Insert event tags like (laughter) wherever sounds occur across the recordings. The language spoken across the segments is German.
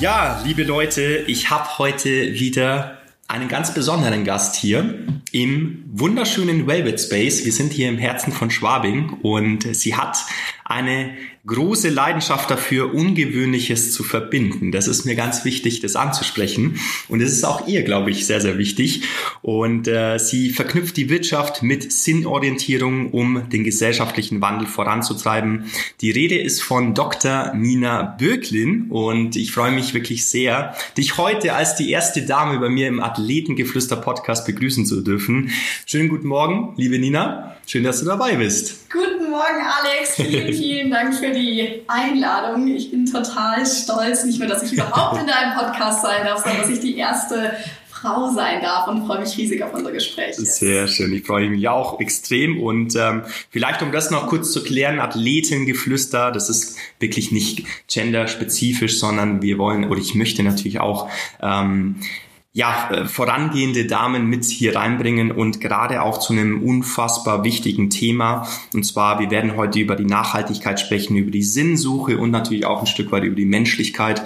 Ja, liebe Leute, ich habe heute wieder einen ganz besonderen Gast hier im wunderschönen Velvet Space. Wir sind hier im Herzen von Schwabing und sie hat eine große Leidenschaft dafür, Ungewöhnliches zu verbinden. Das ist mir ganz wichtig, das anzusprechen. Und es ist auch ihr, glaube ich, sehr, sehr wichtig. Und äh, sie verknüpft die Wirtschaft mit Sinnorientierung, um den gesellschaftlichen Wandel voranzutreiben. Die Rede ist von Dr. Nina Böcklin und ich freue mich wirklich sehr, dich heute als die erste Dame bei mir im Athletengeflüster-Podcast begrüßen zu dürfen. Schönen guten Morgen, liebe Nina. Schön, dass du dabei bist. Guten Morgen, Alex. Vielen, (laughs) vielen Dank für die Einladung. Ich bin total stolz, nicht nur, dass ich überhaupt in deinem Podcast sein darf, sondern dass ich die erste Frau sein darf und freue mich riesig auf unser Gespräch. Sehr schön, ich freue mich auch extrem und ähm, vielleicht um das noch kurz zu klären, Athletengeflüster, das ist wirklich nicht genderspezifisch, sondern wir wollen oder ich möchte natürlich auch ähm, ja, äh, vorangehende Damen mit hier reinbringen und gerade auch zu einem unfassbar wichtigen Thema. Und zwar, wir werden heute über die Nachhaltigkeit sprechen, über die Sinnsuche und natürlich auch ein Stück weit über die Menschlichkeit.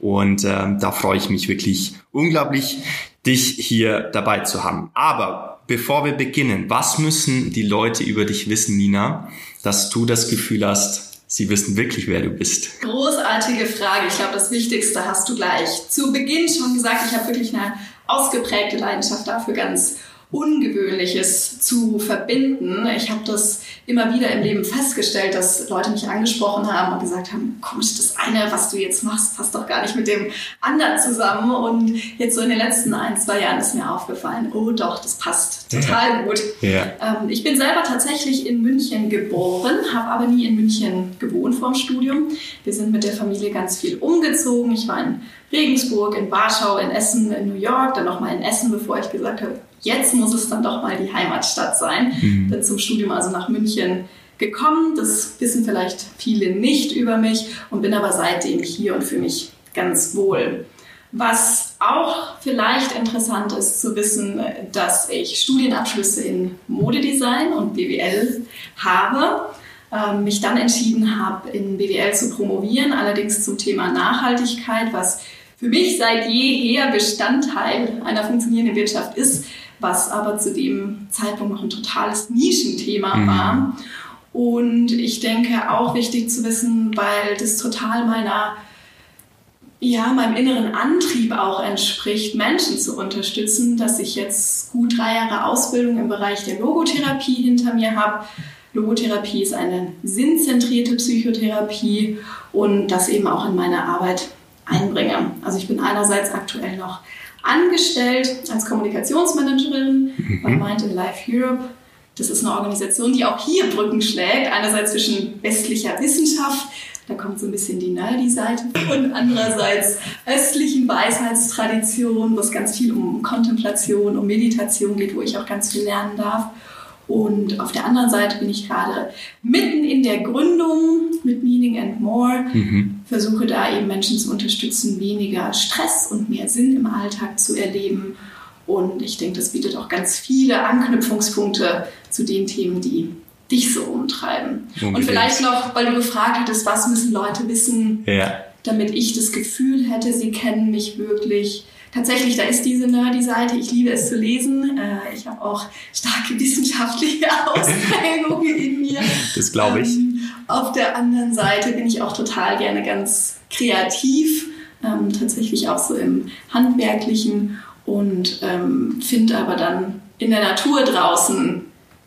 Und äh, da freue ich mich wirklich unglaublich, dich hier dabei zu haben. Aber bevor wir beginnen, was müssen die Leute über dich wissen, Nina, dass du das Gefühl hast, Sie wissen wirklich, wer du bist. Großartige Frage. Ich glaube, das Wichtigste hast du gleich zu Beginn schon gesagt. Ich habe wirklich eine ausgeprägte Leidenschaft dafür, ganz Ungewöhnliches zu verbinden. Ich habe das immer wieder im Leben festgestellt, dass Leute mich angesprochen haben und gesagt haben, komisch, das eine, was du jetzt machst, passt doch gar nicht mit dem anderen zusammen. Und jetzt so in den letzten ein, zwei Jahren ist mir aufgefallen, oh doch, das passt total ja. gut. Ja. Ähm, ich bin selber tatsächlich in München geboren, habe aber nie in München gewohnt vorm Studium. Wir sind mit der Familie ganz viel umgezogen. Ich war in Regensburg, in Warschau, in Essen, in New York, dann nochmal in Essen, bevor ich gesagt habe, jetzt muss es dann doch mal die Heimatstadt sein. Mhm. Bin zum Studium also nach München gekommen. Das wissen vielleicht viele nicht über mich und bin aber seitdem hier und fühle mich ganz wohl. Was auch vielleicht interessant ist zu wissen, dass ich Studienabschlüsse in Modedesign und BWL habe, ähm, mich dann entschieden habe, in BWL zu promovieren, allerdings zum Thema Nachhaltigkeit, was für mich seit jeher Bestandteil einer funktionierenden Wirtschaft ist, was aber zu dem Zeitpunkt noch ein totales Nischenthema mhm. war. Und ich denke auch wichtig zu wissen, weil das total meiner, ja, meinem inneren Antrieb auch entspricht, Menschen zu unterstützen, dass ich jetzt gut drei Jahre Ausbildung im Bereich der Logotherapie hinter mir habe. Logotherapie ist eine sinnzentrierte Psychotherapie und das eben auch in meine Arbeit einbringe. Also ich bin einerseits aktuell noch angestellt als Kommunikationsmanagerin mhm. bei Mind in Life Europe. Das ist eine Organisation, die auch hier Brücken schlägt. Einerseits zwischen westlicher Wissenschaft, da kommt so ein bisschen die Nerdy-Seite, und andererseits östlichen Weisheitstraditionen, wo es ganz viel um Kontemplation, um Meditation geht, wo ich auch ganz viel lernen darf. Und auf der anderen Seite bin ich gerade mitten in der Gründung mit Meaning and More. Mhm. Versuche da eben Menschen zu unterstützen, weniger Stress und mehr Sinn im Alltag zu erleben. Und ich denke, das bietet auch ganz viele Anknüpfungspunkte zu den Themen, die dich so umtreiben. Unbedingt. Und vielleicht noch, weil du gefragt hattest, was müssen Leute wissen, ja. damit ich das Gefühl hätte, sie kennen mich wirklich tatsächlich, da ist diese Nerdy-Seite. Ich liebe es zu lesen. Äh, ich habe auch starke wissenschaftliche (laughs) Ausprägungen in mir. Das glaube ich. Ähm, auf der anderen Seite bin ich auch total gerne ganz kreativ, ähm, tatsächlich auch so im Handwerklichen und ähm, finde aber dann in der Natur draußen,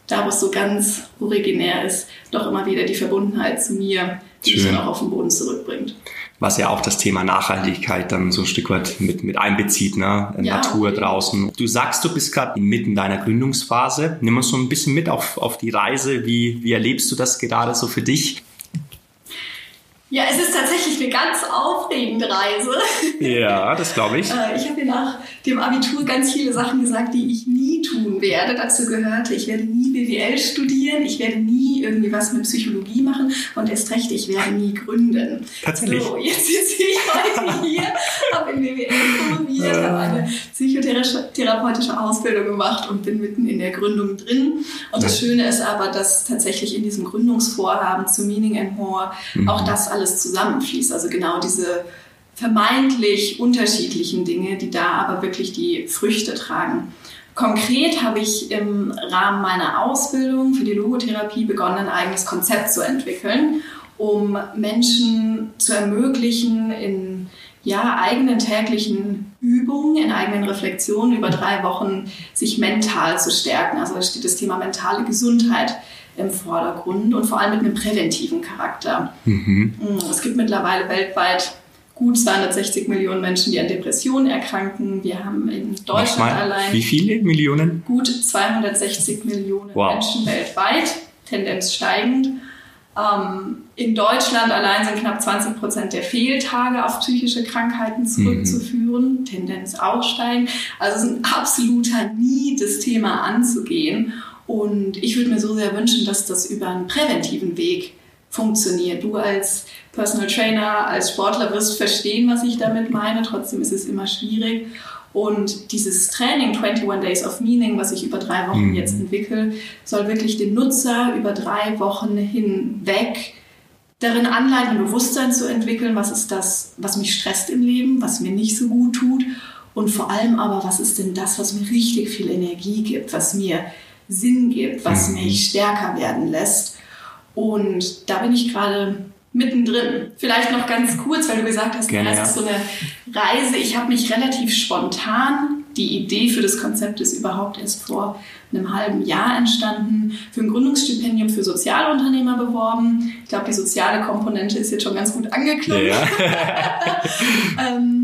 da wo es so ganz originär ist, doch immer wieder die Verbundenheit zu mir, die dich dann auch auf den Boden zurückbringt. Was ja auch das Thema Nachhaltigkeit dann so ein Stück weit mit, mit einbezieht, ne? Ja, Natur draußen. Du sagst, du bist gerade inmitten deiner Gründungsphase. Nimm uns so ein bisschen mit auf, auf die Reise. Wie, wie erlebst du das gerade so für dich? Ja, es ist tatsächlich eine ganz aufregende Reise. Ja, das glaube ich. Äh, ich habe nach dem Abitur ganz viele Sachen gesagt, die ich nie tun werde. Dazu gehörte, ich werde nie BWL studieren, ich werde nie irgendwie was mit Psychologie machen und erst recht, ich werde nie gründen. Tatsächlich. So, jetzt sitze ich heute hier, habe in BWL promoviert, habe eine psychotherapeutische Ausbildung gemacht und bin mitten in der Gründung drin. Und das Schöne ist aber, dass tatsächlich in diesem Gründungsvorhaben zu Meaning and More mhm. auch das alles zusammenfließt. Also genau diese vermeintlich unterschiedlichen Dinge, die da aber wirklich die Früchte tragen. Konkret habe ich im Rahmen meiner Ausbildung für die Logotherapie begonnen, ein eigenes Konzept zu entwickeln, um Menschen zu ermöglichen, in ja, eigenen täglichen Übungen, in eigenen Reflexionen über drei Wochen sich mental zu stärken. Also da steht das Thema mentale Gesundheit im Vordergrund und vor allem mit einem präventiven Charakter. Mhm. Es gibt mittlerweile weltweit gut 260 Millionen Menschen, die an Depressionen erkranken. Wir haben in Deutschland allein. Wie viele Millionen? Gut 260 Millionen wow. Menschen weltweit, Tendenz steigend. Ähm, in Deutschland allein sind knapp 20 Prozent der Fehltage auf psychische Krankheiten zurückzuführen, mhm. Tendenz auch steigend. Also es ist ein absoluter Need, das Thema anzugehen. Und ich würde mir so sehr wünschen, dass das über einen präventiven Weg funktioniert. Du als Personal Trainer, als Sportler wirst verstehen, was ich damit meine. Trotzdem ist es immer schwierig. Und dieses Training 21 Days of Meaning, was ich über drei Wochen mhm. jetzt entwickle, soll wirklich den Nutzer über drei Wochen hinweg darin anleiten, Bewusstsein zu entwickeln, was ist das, was mich stresst im Leben, was mir nicht so gut tut und vor allem aber, was ist denn das, was mir richtig viel Energie gibt, was mir Sinn gibt, was mhm. mich stärker werden lässt. Und da bin ich gerade mittendrin. Vielleicht noch ganz kurz, weil du gesagt hast, Gerne, das ist so eine Reise. Ich habe mich relativ spontan, die Idee für das Konzept ist überhaupt erst vor einem halben Jahr entstanden, für ein Gründungsstipendium für Sozialunternehmer beworben. Ich glaube, die soziale Komponente ist jetzt schon ganz gut angeklungen. Ja. (laughs) (laughs) ähm,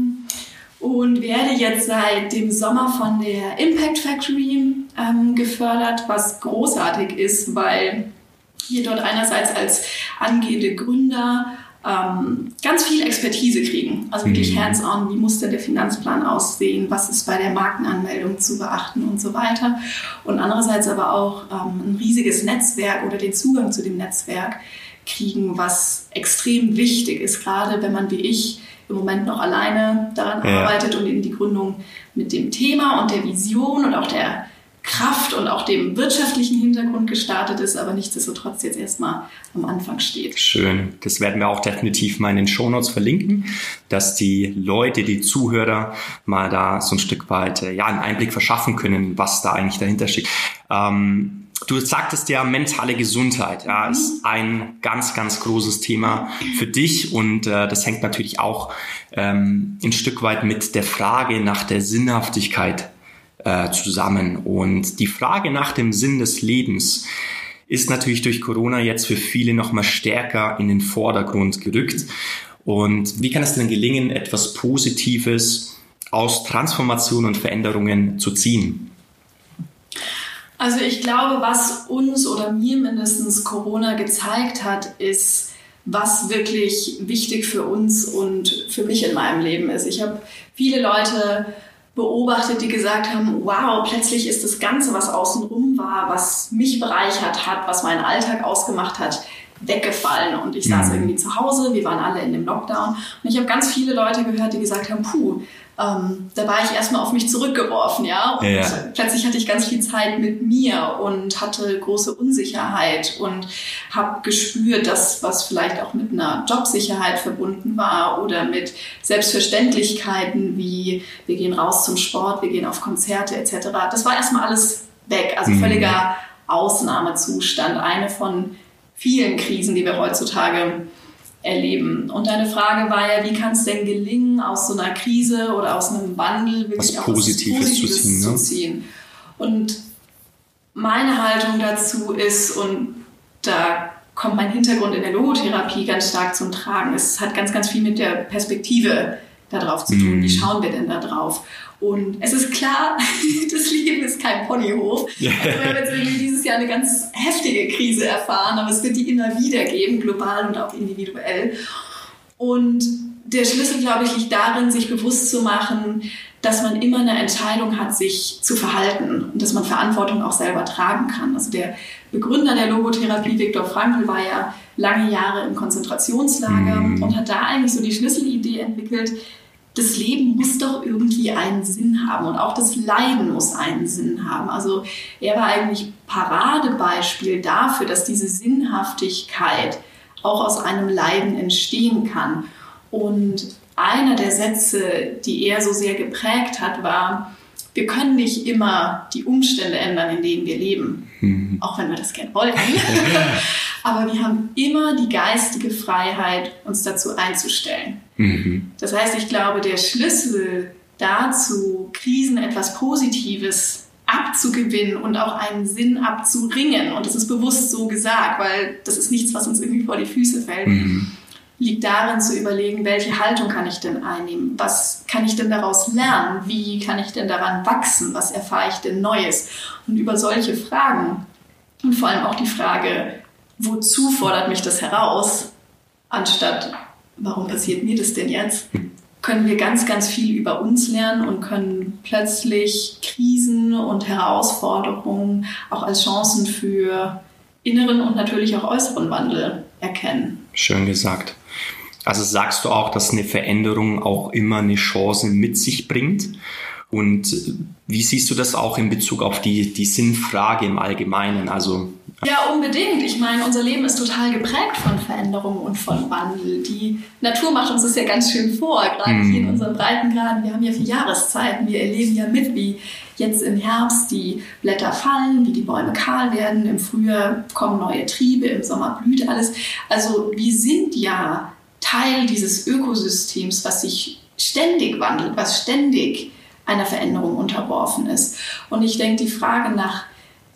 und werde jetzt seit dem Sommer von der Impact Factory ähm, gefördert, was großartig ist, weil hier dort einerseits als angehende Gründer ähm, ganz viel Expertise kriegen. Also wirklich mhm. hands-on, wie muss denn der Finanzplan aussehen, was ist bei der Markenanmeldung zu beachten und so weiter. Und andererseits aber auch ähm, ein riesiges Netzwerk oder den Zugang zu dem Netzwerk kriegen, was extrem wichtig ist, gerade wenn man wie ich im Moment noch alleine daran ja. arbeitet und in die Gründung mit dem Thema und der Vision und auch der Kraft und auch dem wirtschaftlichen Hintergrund gestartet ist, aber nichtsdestotrotz jetzt erstmal am Anfang steht. Schön. Das werden wir auch definitiv mal in den Shownotes verlinken, dass die Leute, die Zuhörer mal da so ein Stück weit äh, ja, einen Einblick verschaffen können, was da eigentlich dahinter steckt. Ähm, Du sagtest ja, mentale Gesundheit ja, ist mhm. ein ganz, ganz großes Thema für dich und äh, das hängt natürlich auch ähm, ein Stück weit mit der Frage nach der Sinnhaftigkeit äh, zusammen. Und die Frage nach dem Sinn des Lebens ist natürlich durch Corona jetzt für viele nochmal stärker in den Vordergrund gerückt. Und wie kann es denn gelingen, etwas Positives aus Transformation und Veränderungen zu ziehen? Also ich glaube, was uns oder mir mindestens Corona gezeigt hat, ist, was wirklich wichtig für uns und für mich in meinem Leben ist. Ich habe viele Leute beobachtet, die gesagt haben, wow, plötzlich ist das Ganze, was außenrum war, was mich bereichert hat, was meinen Alltag ausgemacht hat, weggefallen. Und ich saß mhm. irgendwie zu Hause, wir waren alle in dem Lockdown. Und ich habe ganz viele Leute gehört, die gesagt haben, puh, ähm, da war ich erstmal auf mich zurückgeworfen, ja. Und ja. plötzlich hatte ich ganz viel Zeit mit mir und hatte große Unsicherheit und habe gespürt, dass was vielleicht auch mit einer Jobsicherheit verbunden war oder mit Selbstverständlichkeiten wie wir gehen raus zum Sport, wir gehen auf Konzerte etc. Das war erstmal alles weg, also mhm. völliger Ausnahmezustand, eine von vielen Krisen, die wir heutzutage erleben. Und deine Frage war ja, wie kann es denn gelingen, aus so einer Krise oder aus einem Wandel wirklich was auch Positives, Positives zu, ziehen, zu ziehen? Und meine Haltung dazu ist, und da kommt mein Hintergrund in der Logotherapie ganz stark zum Tragen. Es hat ganz, ganz viel mit der Perspektive darauf zu tun. Wie mhm. schauen wir denn da drauf? Und es ist klar, (laughs) das Leben ist kein Ponyhof. (laughs) Also wir haben jetzt irgendwie dieses Jahr eine ganz heftige Krise erfahren, aber es wird die immer wieder geben, global und auch individuell. Und der Schlüssel, glaube ich, liegt darin, sich bewusst zu machen, dass man immer eine Entscheidung hat, sich zu verhalten und dass man Verantwortung auch selber tragen kann. Also der Begründer der Logotherapie, Viktor Frankl, war ja lange Jahre im Konzentrationslager mhm. und hat da eigentlich so die Schlüsselidee entwickelt, das Leben muss doch irgendwie einen Sinn haben und auch das Leiden muss einen Sinn haben. Also er war eigentlich Paradebeispiel dafür, dass diese Sinnhaftigkeit auch aus einem Leiden entstehen kann. Und einer der Sätze, die er so sehr geprägt hat, war, wir können nicht immer die Umstände ändern, in denen wir leben, mhm. auch wenn wir das gerne wollten. (laughs) Aber wir haben immer die geistige Freiheit, uns dazu einzustellen. Mhm. Das heißt, ich glaube, der Schlüssel dazu, Krisen etwas Positives abzugewinnen und auch einen Sinn abzuringen, und das ist bewusst so gesagt, weil das ist nichts, was uns irgendwie vor die Füße fällt, mhm liegt darin zu überlegen, welche Haltung kann ich denn einnehmen? Was kann ich denn daraus lernen? Wie kann ich denn daran wachsen? Was erfahre ich denn Neues? Und über solche Fragen und vor allem auch die Frage, wozu fordert mich das heraus, anstatt warum passiert mir das denn jetzt, können wir ganz, ganz viel über uns lernen und können plötzlich Krisen und Herausforderungen auch als Chancen für inneren und natürlich auch äußeren Wandel erkennen. Schön gesagt. Also sagst du auch, dass eine Veränderung auch immer eine Chance mit sich bringt? Und wie siehst du das auch in Bezug auf die, die Sinnfrage im Allgemeinen? Also ja, unbedingt. Ich meine, unser Leben ist total geprägt von Veränderungen und von Wandel. Die Natur macht uns das ja ganz schön vor, gerade mm. hier in unseren Breitengraden. Wir haben ja vier Jahreszeiten. Wir erleben ja mit, wie jetzt im Herbst die Blätter fallen, wie die Bäume kahl werden. Im Frühjahr kommen neue Triebe, im Sommer blüht alles. Also wir sind ja Teil dieses Ökosystems, was sich ständig wandelt, was ständig einer Veränderung unterworfen ist. Und ich denke, die Frage nach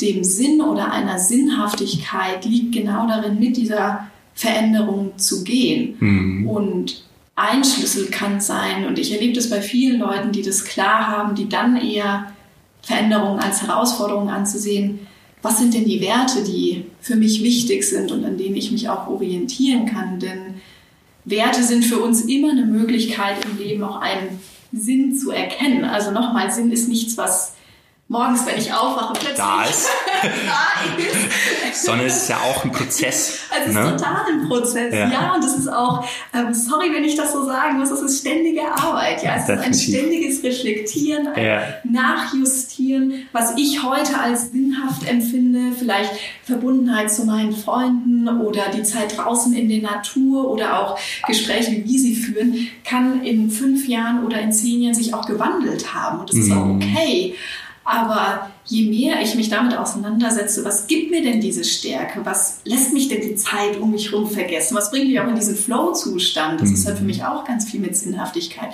dem Sinn oder einer Sinnhaftigkeit liegt genau darin, mit dieser Veränderung zu gehen. Mhm. Und ein Schlüssel kann sein, und ich erlebe das bei vielen Leuten, die das klar haben, die dann eher Veränderungen als Herausforderungen anzusehen, was sind denn die Werte, die für mich wichtig sind und an denen ich mich auch orientieren kann. Denn Werte sind für uns immer eine Möglichkeit im Leben auch einen Sinn zu erkennen. Also nochmal, Sinn ist nichts, was morgens, wenn ich aufwache, plötzlich da ist. (laughs) da ist. Ja auch ein Prozess. (laughs) Also es ne? ist total ein Prozess, ja. ja. Und es ist auch, ähm, sorry, wenn ich das so sagen muss, es ist ständige Arbeit. Ja, es Definitiv. ist ein ständiges Reflektieren, ein ja. Nachjustieren, was ich heute als sinnhaft empfinde, vielleicht Verbundenheit zu meinen Freunden oder die Zeit draußen in der Natur oder auch Gespräche, wie sie führen, kann in fünf Jahren oder in zehn Jahren sich auch gewandelt haben. Und das ist auch mhm. okay. Aber je mehr ich mich damit auseinandersetze, was gibt mir denn diese Stärke? Was lässt mich denn die Zeit um mich herum vergessen? Was bringt mich auch in diesen Flow-Zustand? Das mhm. ist halt für mich auch ganz viel mit Sinnhaftigkeit.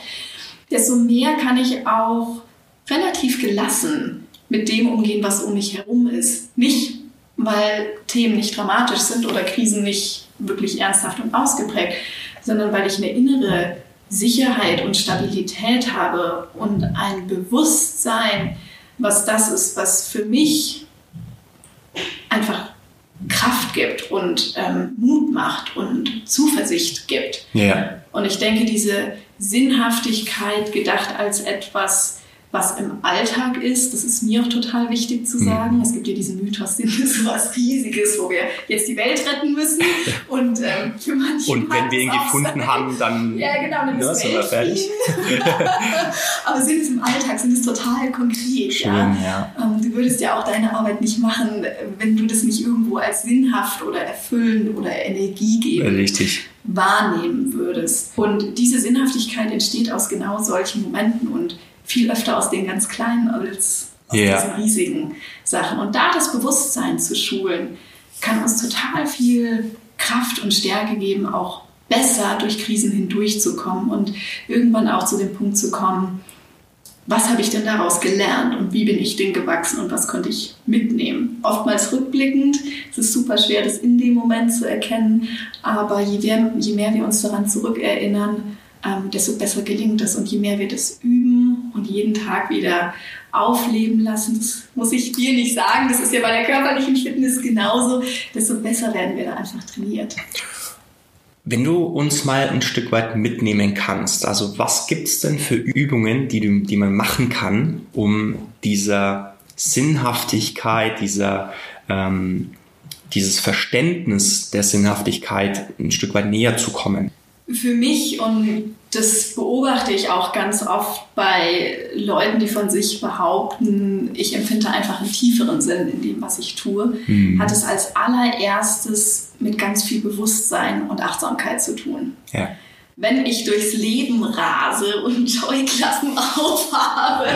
Desto mehr kann ich auch relativ gelassen mit dem umgehen, was um mich herum ist. Nicht, weil Themen nicht dramatisch sind oder Krisen nicht wirklich ernsthaft und ausgeprägt, sondern weil ich eine innere Sicherheit und Stabilität habe und ein Bewusstsein, was das ist, was für mich einfach Kraft gibt und ähm, Mut macht und Zuversicht gibt. Ja. Und ich denke, diese Sinnhaftigkeit gedacht als etwas, was im Alltag ist. Das ist mir auch total wichtig zu mhm. sagen. Es gibt ja diesen Mythos, (laughs) Sinn ist was Riesiges, wo wir jetzt die Welt retten müssen. (laughs) Und ähm, für manche Und wenn wir ihn gefunden sein. haben, dann, (laughs) ja, genau, dann ja, sind wir fertig. Aber Sinn ist im Alltag, Sinn ist total konkret. Schön, ja? ja. Ähm, du würdest ja auch deine Arbeit nicht machen, wenn du das nicht irgendwo als sinnhaft oder erfüllend oder energiegebend Richtig. wahrnehmen würdest. Und diese Sinnhaftigkeit entsteht aus genau solchen Momenten und viel öfter aus den ganz kleinen als aus yeah. diesen riesigen Sachen. Und da das Bewusstsein zu schulen, kann uns total viel Kraft und Stärke geben, auch besser durch Krisen hindurchzukommen und irgendwann auch zu dem Punkt zu kommen, was habe ich denn daraus gelernt und wie bin ich denn gewachsen und was konnte ich mitnehmen. Oftmals rückblickend, es ist super schwer, das in dem Moment zu erkennen, aber je mehr, je mehr wir uns daran zurückerinnern, ähm, desto besser gelingt es und je mehr wir das üben und jeden Tag wieder aufleben lassen, das muss ich dir nicht sagen, das ist ja bei der körperlichen Fitness genauso, desto besser werden wir da einfach trainiert. Wenn du uns mal ein Stück weit mitnehmen kannst, also was gibt es denn für Übungen, die, du, die man machen kann, um dieser Sinnhaftigkeit, dieser, ähm, dieses Verständnis der Sinnhaftigkeit ein Stück weit näher zu kommen? Für mich und das beobachte ich auch ganz oft bei Leuten, die von sich behaupten, ich empfinde einfach einen tieferen Sinn in dem, was ich tue, mhm. hat es als allererstes mit ganz viel Bewusstsein und Achtsamkeit zu tun. Ja. Wenn ich durchs Leben rase und (laughs) Scheuklappen aufhabe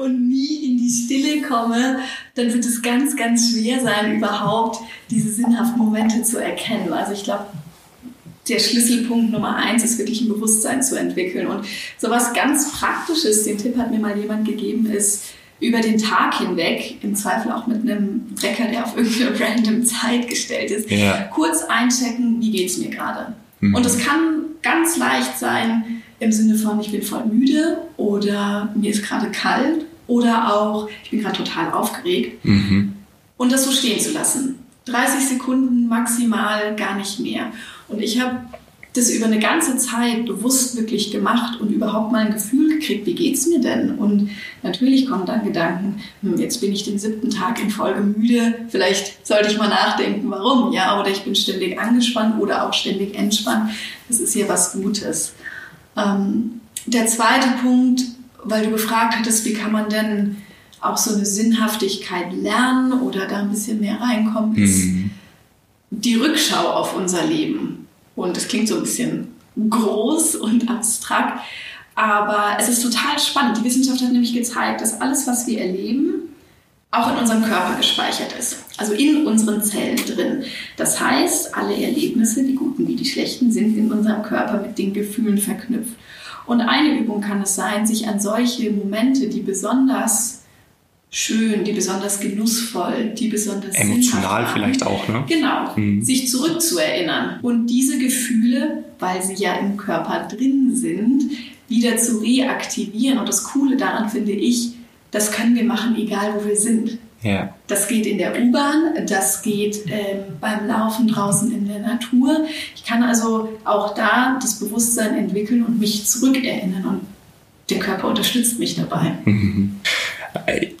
und nie in die Stille komme, dann wird es ganz, ganz schwer sein, überhaupt diese sinnhaften Momente zu erkennen. Also ich glaube, der Schlüsselpunkt Nummer eins ist wirklich ein Bewusstsein zu entwickeln. Und so was ganz Praktisches, den Tipp hat mir mal jemand gegeben, ist, über den Tag hinweg, im Zweifel auch mit einem Wecker, der auf irgendeine (laughs) random Zeit gestellt ist, ja. kurz einchecken, wie geht es mir gerade. Mhm. Und es kann ganz leicht sein im Sinne von, ich bin voll müde oder mir ist gerade kalt oder auch, ich bin gerade total aufgeregt. Mhm. Und das so stehen zu lassen. 30 Sekunden maximal, gar nicht mehr. Und ich habe das über eine ganze Zeit bewusst wirklich gemacht und überhaupt mal ein Gefühl gekriegt, wie geht es mir denn? Und natürlich kommen dann Gedanken, hm, jetzt bin ich den siebten Tag in Folge müde, vielleicht sollte ich mal nachdenken, warum, ja, oder ich bin ständig angespannt oder auch ständig entspannt. Das ist ja was Gutes. Ähm, der zweite Punkt, weil du gefragt hattest, wie kann man denn auch so eine Sinnhaftigkeit lernen oder da ein bisschen mehr reinkommen, ist mhm. die Rückschau auf unser Leben. Und das klingt so ein bisschen groß und abstrakt, aber es ist total spannend. Die Wissenschaft hat nämlich gezeigt, dass alles, was wir erleben, auch in unserem Körper gespeichert ist, also in unseren Zellen drin. Das heißt, alle Erlebnisse, die guten wie die schlechten, sind in unserem Körper mit den Gefühlen verknüpft. Und eine Übung kann es sein, sich an solche Momente, die besonders schön, die besonders genussvoll, die besonders emotional vielleicht auch, ne? Genau, mhm. sich zurückzuerinnern und diese Gefühle, weil sie ja im Körper drin sind, wieder zu reaktivieren. Und das Coole daran finde ich, das können wir machen, egal wo wir sind. Ja. Das geht in der U-Bahn, das geht ähm, beim Laufen draußen in der Natur. Ich kann also auch da das Bewusstsein entwickeln und mich zurückerinnern und der Körper unterstützt mich dabei. Mhm.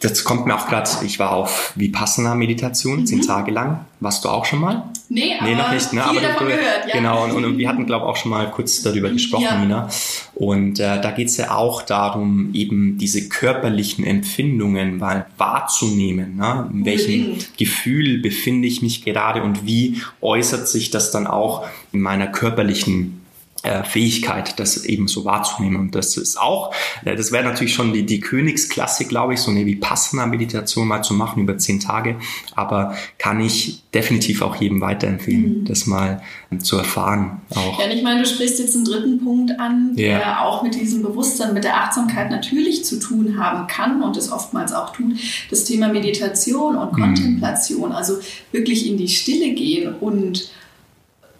Das kommt mir auch gerade, ich war auf Vipassana-Meditation, mhm. zehn Tage lang. Warst du auch schon mal? Nee, nee noch nicht. Ne? aber davon du, gehört, ja. Genau, und, und wir hatten, glaube ich, auch schon mal kurz darüber gesprochen, ja. Nina. Und äh, da geht es ja auch darum, eben diese körperlichen Empfindungen mal wahrzunehmen. Ne? In welchem Gefühl befinde ich mich gerade und wie äußert sich das dann auch in meiner körperlichen äh, Fähigkeit, das eben so wahrzunehmen. Und das ist auch, äh, das wäre natürlich schon die, die Königsklasse, glaube ich, so eine Vipassana-Meditation mal zu machen über zehn Tage. Aber kann ich definitiv auch jedem weiterempfehlen, mhm. das mal zu erfahren. Auch. Ja, ich meine, du sprichst jetzt einen dritten Punkt an, der ja. auch mit diesem Bewusstsein, mit der Achtsamkeit natürlich zu tun haben kann und es oftmals auch tut. Das Thema Meditation und mhm. Kontemplation, mhm. also wirklich in die Stille gehen und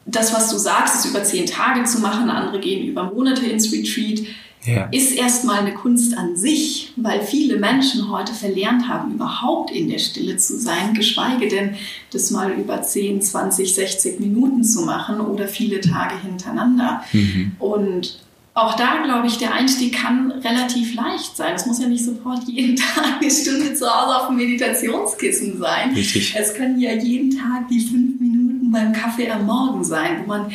das, was du sagst, ist über zehn Tage zu machen, andere gehen über Monate ins Retreat, ja. ist erstmal eine Kunst an sich, weil viele Menschen heute verlernt haben, überhaupt in der Stille zu sein, geschweige denn das mal über 10, 20, 60 Minuten zu machen oder viele Tage hintereinander. Mhm. Und auch da glaube ich, der Einstieg kann relativ leicht sein. Es muss ja nicht sofort jeden (laughs) Tag eine Stunde zu Hause auf dem Meditationskissen sein. Richtig. Es können ja jeden Tag die fünf Minuten Minuten beim Kaffee am Morgen sein, wo man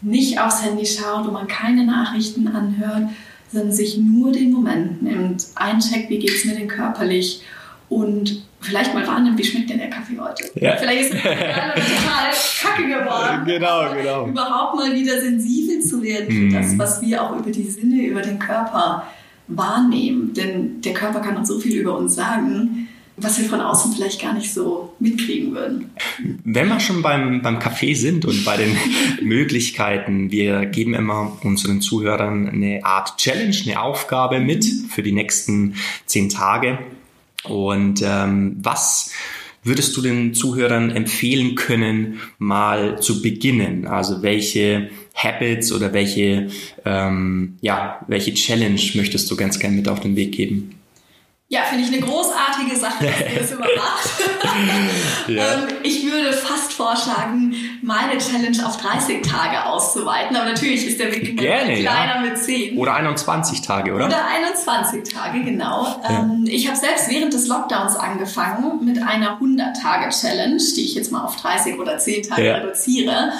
nicht aufs Handy schaut, wo man keine Nachrichten anhört, sondern sich nur den Moment nimmt, eincheckt, wie geht es mir denn körperlich und vielleicht mal wahrnimmt, wie schmeckt denn der Kaffee heute. Ja. Vielleicht ist es total (laughs) kacke geworden. Genau, genau. Überhaupt mal wieder sensibel zu werden für mhm. das, was wir auch über die Sinne, über den Körper wahrnehmen. Denn der Körper kann uns so viel über uns sagen was wir von außen vielleicht gar nicht so mitkriegen würden. Wenn wir schon beim, beim Café sind und bei den (laughs) Möglichkeiten, wir geben immer unseren Zuhörern eine Art Challenge, eine Aufgabe mit für die nächsten zehn Tage. Und ähm, was würdest du den Zuhörern empfehlen können, mal zu beginnen? Also welche Habits oder welche, ähm, ja, welche Challenge möchtest du ganz gerne mit auf den Weg geben? Ja, finde ich eine großartige Sache, dass ihr das (laughs) immer macht. ja. ähm, ich würde fast vorschlagen, meine Challenge auf 30 Tage auszuweiten. Aber natürlich ist der Weg Gerne, kleiner ja. mit 10. Oder 21 Tage, oder? Oder 21 Tage, genau. Ja. Ähm, ich habe selbst während des Lockdowns angefangen mit einer 100-Tage-Challenge, die ich jetzt mal auf 30 oder 10 Tage reduziere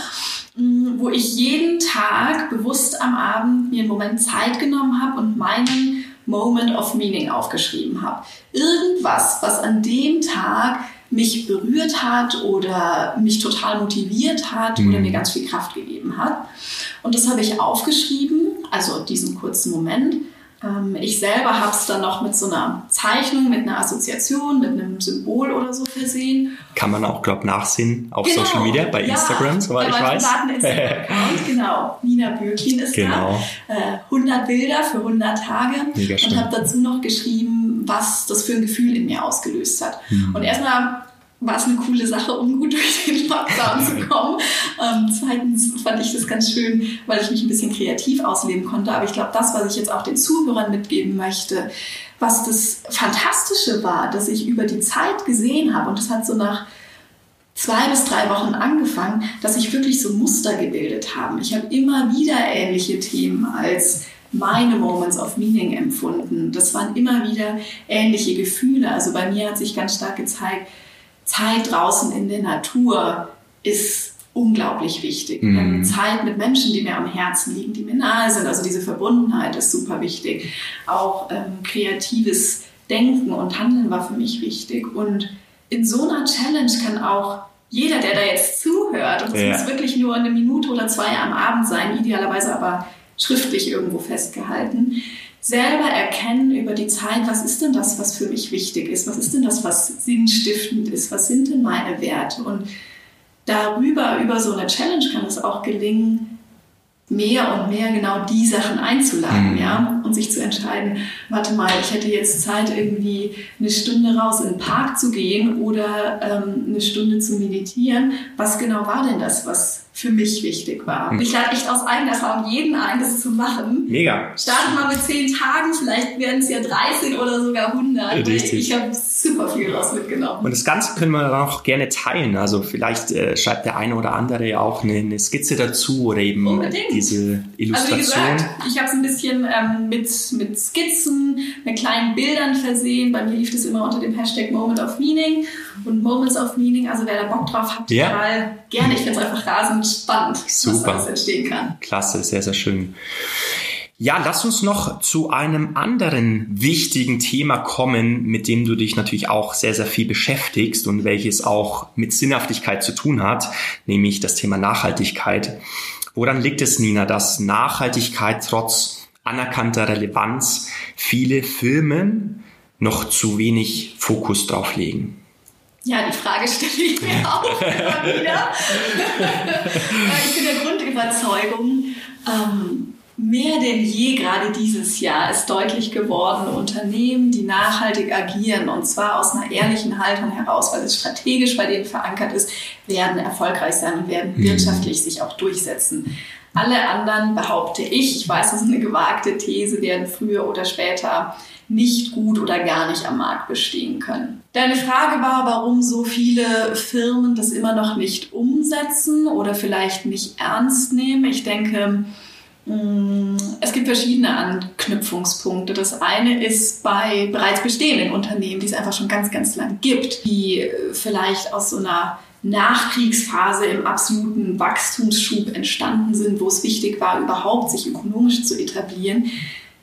mm, wo ich jeden Tag bewusst am Abend mir einen Moment Zeit genommen habe und meinen Moment of Meaning aufgeschrieben habe. Irgendwas, was an dem Tag mich berührt hat oder mich total motiviert hat mhm. oder mir ganz viel Kraft gegeben hat. Und das habe ich aufgeschrieben, also diesen kurzen Moment. Ähm, ich selber habe es dann noch mit so einer Zeichnung, mit einer Assoziation, mit einem Symbol oder so versehen. Kann man auch, glaube ich, nachsehen auf genau. Social Media, bei ja, Instagram, soweit ich weiß. Instagram-Account, (laughs) genau. Nina Bürklin ist genau. da. Äh, 100 Bilder für 100 Tage. Mega und habe dazu noch geschrieben, was das für ein Gefühl in mir ausgelöst hat. Mhm. Und erstmal war es eine coole Sache, um gut durch den Lockdown zu (laughs) kommen. Ähm, zweitens fand ich das ganz schön, weil ich mich ein bisschen kreativ ausleben konnte. Aber ich glaube, das, was ich jetzt auch den Zuhörern mitgeben möchte, was das Fantastische war, dass ich über die Zeit gesehen habe, und das hat so nach zwei bis drei Wochen angefangen, dass sich wirklich so Muster gebildet haben. Ich habe immer wieder ähnliche Themen als meine Moments of Meaning empfunden. Das waren immer wieder ähnliche Gefühle. Also bei mir hat sich ganz stark gezeigt, Zeit draußen in der Natur ist unglaublich wichtig. Mhm. Zeit mit Menschen, die mir am Herzen liegen, die mir nahe sind. Also diese Verbundenheit ist super wichtig. Auch ähm, kreatives Denken und Handeln war für mich wichtig. Und in so einer Challenge kann auch jeder, der da jetzt zuhört, und es ja. muss wirklich nur eine Minute oder zwei am Abend sein, idealerweise aber schriftlich irgendwo festgehalten, selber erkennen über die Zeit, was ist denn das, was für mich wichtig ist, was ist denn das, was sinnstiftend ist, was sind denn meine Werte und darüber, über so eine Challenge kann es auch gelingen, mehr und mehr genau die Sachen einzuladen, mhm. ja, und sich zu entscheiden, warte mal, ich hätte jetzt Zeit, irgendwie eine Stunde raus in den Park zu gehen oder ähm, eine Stunde zu meditieren. Was genau war denn das, was für mich wichtig war. Mhm. Ich lade echt aus eigener Erfahrung jeden ein, das zu machen. Mega. Starten mal mit zehn Tagen, vielleicht werden es ja 30 oder sogar 100. Richtig. Ich habe super viel daraus mitgenommen. Und das Ganze können wir auch gerne teilen. Also vielleicht äh, schreibt der eine oder andere ja auch eine, eine Skizze dazu oder eben Unbedingt. diese Illustration. Also wie gesagt, ich habe es ein bisschen ähm, mit, mit Skizzen, mit kleinen Bildern versehen. Bei mir lief das immer unter dem Hashtag Moment of Meaning und Moments of Meaning. Also wer da Bock drauf hat, ja. total gerne. Ich finde es einfach rasend spannend, Super. was daraus entstehen kann. Klasse, sehr, sehr schön. Ja, lass uns noch zu einem anderen wichtigen Thema kommen, mit dem du dich natürlich auch sehr, sehr viel beschäftigst und welches auch mit Sinnhaftigkeit zu tun hat, nämlich das Thema Nachhaltigkeit. Woran liegt es, Nina, dass Nachhaltigkeit trotz anerkannter Relevanz viele Firmen noch zu wenig Fokus drauf legen? Ja, die Frage stelle ich mir auch immer wieder. ich bin der Grundüberzeugung, ähm, mehr denn je gerade dieses Jahr ist deutlich geworden, Unternehmen, die nachhaltig agieren und zwar aus einer ehrlichen Haltung heraus, weil es strategisch bei denen verankert ist, werden erfolgreich sein und werden mhm. wirtschaftlich sich auch durchsetzen. Alle anderen, behaupte ich, ich weiß, das ist eine gewagte These, werden früher oder später nicht gut oder gar nicht am Markt bestehen können. Deine Frage war, warum so viele Firmen das immer noch nicht umsetzen oder vielleicht nicht ernst nehmen. Ich denke, mm, es gibt verschiedene Anknüpfungspunkte. Das eine ist bei bereits bestehenden Unternehmen, die es einfach schon ganz, ganz lang gibt, die vielleicht aus so einer Nachkriegsphase im absoluten Wachstumsschub entstanden sind, wo es wichtig war, überhaupt sich ökonomisch zu etablieren,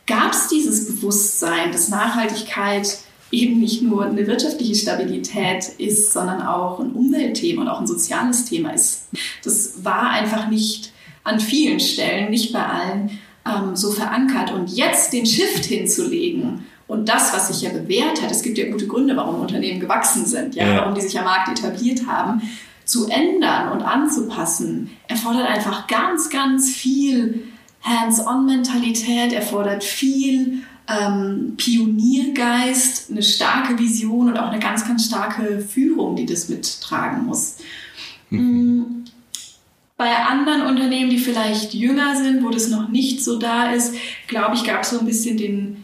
gab es dieses Bewusstsein, dass Nachhaltigkeit eben nicht nur eine wirtschaftliche Stabilität ist, sondern auch ein Umweltthema und auch ein soziales Thema ist. Das war einfach nicht an vielen Stellen, nicht bei allen, ähm, so verankert. Und jetzt den Shift hinzulegen und das, was sich ja bewährt hat, es gibt ja gute Gründe, warum Unternehmen gewachsen sind, ja, ja. warum die sich am Markt etabliert haben, zu ändern und anzupassen, erfordert einfach ganz, ganz viel Hands-on-Mentalität, erfordert viel ähm, Pioniergeist, eine starke Vision und auch eine ganz, ganz starke Führung, die das mittragen muss. Mhm. Mm, bei anderen Unternehmen, die vielleicht jünger sind, wo das noch nicht so da ist, glaube ich, gab es so ein bisschen den,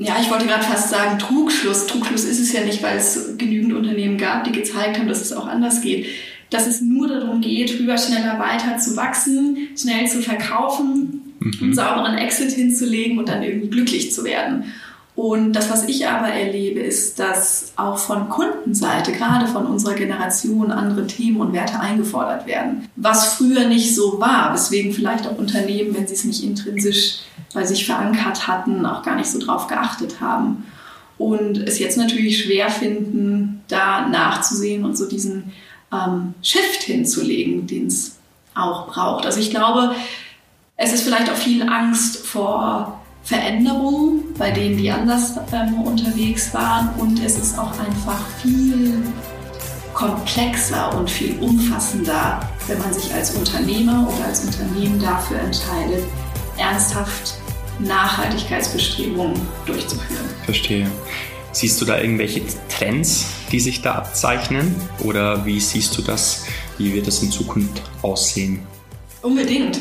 ja, ich wollte gerade fast sagen Trugschluss. Trugschluss ist es ja nicht, weil es genügend Unternehmen gab, die gezeigt haben, dass es auch anders geht. Dass es nur darum geht, höher, schneller, weiter zu wachsen, schnell zu verkaufen, mhm. einen sauberen Exit hinzulegen und dann irgendwie glücklich zu werden. Und das, was ich aber erlebe, ist, dass auch von Kundenseite, gerade von unserer Generation, andere Themen und Werte eingefordert werden. Was früher nicht so war, weswegen vielleicht auch Unternehmen, wenn sie es nicht intrinsisch bei sich verankert hatten, auch gar nicht so drauf geachtet haben. Und es jetzt natürlich schwer finden, da nachzusehen und so diesen ähm, Shift hinzulegen, den es auch braucht. Also ich glaube, es ist vielleicht auch viel Angst vor Veränderungen, bei denen die anders ähm, unterwegs waren. Und es ist auch einfach viel komplexer und viel umfassender, wenn man sich als Unternehmer oder als Unternehmen dafür entscheidet, ernsthaft Nachhaltigkeitsbestrebungen durchzuführen. Verstehe. Siehst du da irgendwelche Trends, die sich da abzeichnen? Oder wie siehst du das? Wie wird es in Zukunft aussehen? Unbedingt.